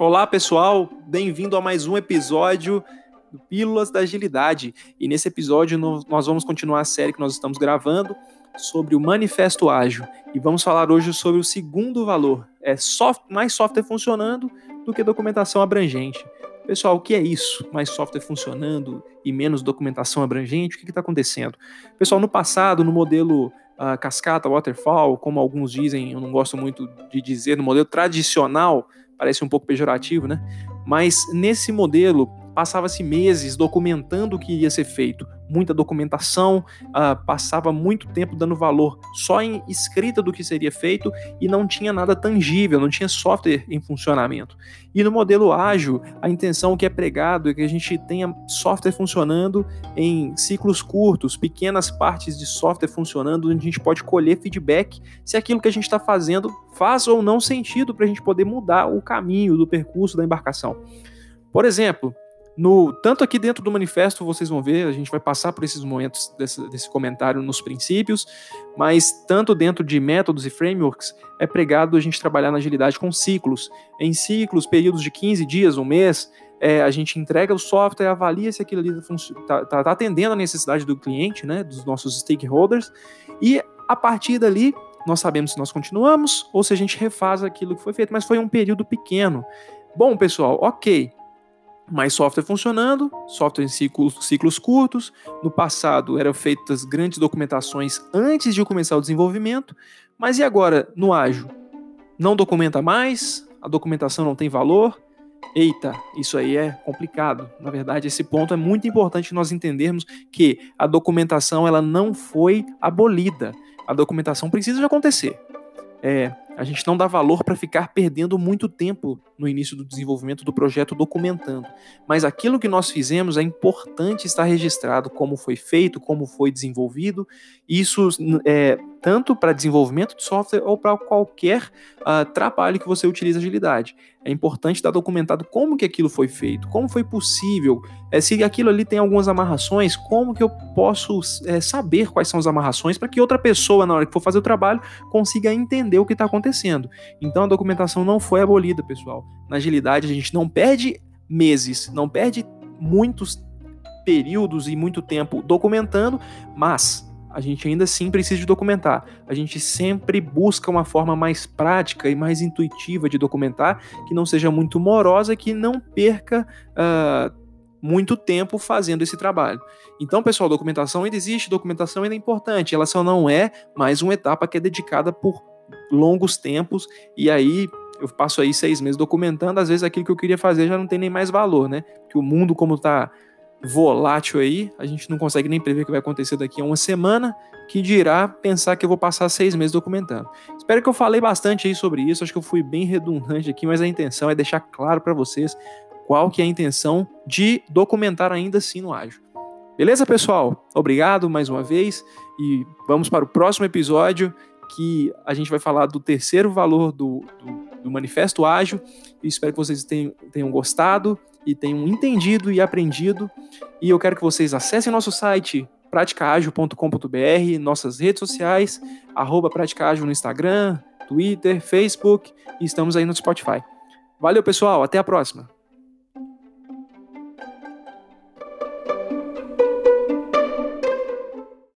Olá, pessoal, bem-vindo a mais um episódio do Pílulas da Agilidade. E nesse episódio nós vamos continuar a série que nós estamos gravando sobre o Manifesto Ágil. E vamos falar hoje sobre o segundo valor: é soft, mais software funcionando do que documentação abrangente. Pessoal, o que é isso? Mais software funcionando e menos documentação abrangente? O que está acontecendo? Pessoal, no passado, no modelo uh, cascata, waterfall, como alguns dizem, eu não gosto muito de dizer, no modelo tradicional, parece um pouco pejorativo, né? Mas nesse modelo passava-se meses documentando o que iria ser feito, muita documentação, uh, passava muito tempo dando valor só em escrita do que seria feito e não tinha nada tangível, não tinha software em funcionamento. E no modelo ágil, a intenção que é pregado é que a gente tenha software funcionando em ciclos curtos, pequenas partes de software funcionando, onde a gente pode colher feedback se aquilo que a gente está fazendo faz ou não sentido para a gente poder mudar o caminho do percurso da embarcação. Por exemplo, no, tanto aqui dentro do manifesto vocês vão ver, a gente vai passar por esses momentos desse, desse, comentário nos princípios, mas tanto dentro de métodos e frameworks é pregado a gente trabalhar na agilidade com ciclos. Em ciclos, períodos de 15 dias, um mês, é, a gente entrega o software, avalia se aquilo ali está tá, tá atendendo a necessidade do cliente, né, dos nossos stakeholders, e a partir dali nós sabemos se nós continuamos ou se a gente refaz aquilo que foi feito, mas foi um período pequeno. Bom, pessoal, ok mais software funcionando, software em ciclos, ciclos curtos. No passado eram feitas grandes documentações antes de começar o desenvolvimento, mas e agora no ágil? Não documenta mais, a documentação não tem valor. Eita, isso aí é complicado. Na verdade, esse ponto é muito importante nós entendermos que a documentação ela não foi abolida. A documentação precisa de acontecer. É, a gente não dá valor para ficar perdendo muito tempo no início do desenvolvimento do projeto documentando. Mas aquilo que nós fizemos é importante estar registrado como foi feito, como foi desenvolvido. Isso é tanto para desenvolvimento de software ou para qualquer uh, trabalho que você utilize agilidade. É importante estar documentado como que aquilo foi feito, como foi possível, é, se aquilo ali tem algumas amarrações, como que eu posso é, saber quais são as amarrações para que outra pessoa, na hora que for fazer o trabalho, consiga entender o que está acontecendo acontecendo. Então a documentação não foi abolida, pessoal. Na agilidade a gente não perde meses, não perde muitos períodos e muito tempo documentando, mas a gente ainda assim precisa de documentar. A gente sempre busca uma forma mais prática e mais intuitiva de documentar, que não seja muito morosa, que não perca uh, muito tempo fazendo esse trabalho. Então, pessoal, documentação ainda existe, documentação ainda é importante, ela só não é mais uma etapa que é dedicada por longos tempos, e aí eu passo aí seis meses documentando, às vezes aquilo que eu queria fazer já não tem nem mais valor, né? Que o mundo, como tá volátil aí, a gente não consegue nem prever o que vai acontecer daqui a uma semana, que dirá pensar que eu vou passar seis meses documentando. Espero que eu falei bastante aí sobre isso, acho que eu fui bem redundante aqui, mas a intenção é deixar claro para vocês qual que é a intenção de documentar ainda assim no ágil. Beleza, pessoal? Obrigado mais uma vez e vamos para o próximo episódio que a gente vai falar do terceiro valor do, do, do Manifesto Ágil. Espero que vocês tenham, tenham gostado e tenham entendido e aprendido. E eu quero que vocês acessem nosso site praticaagil.com.br, nossas redes sociais, arroba praticaagil no Instagram, Twitter, Facebook e estamos aí no Spotify. Valeu, pessoal. Até a próxima.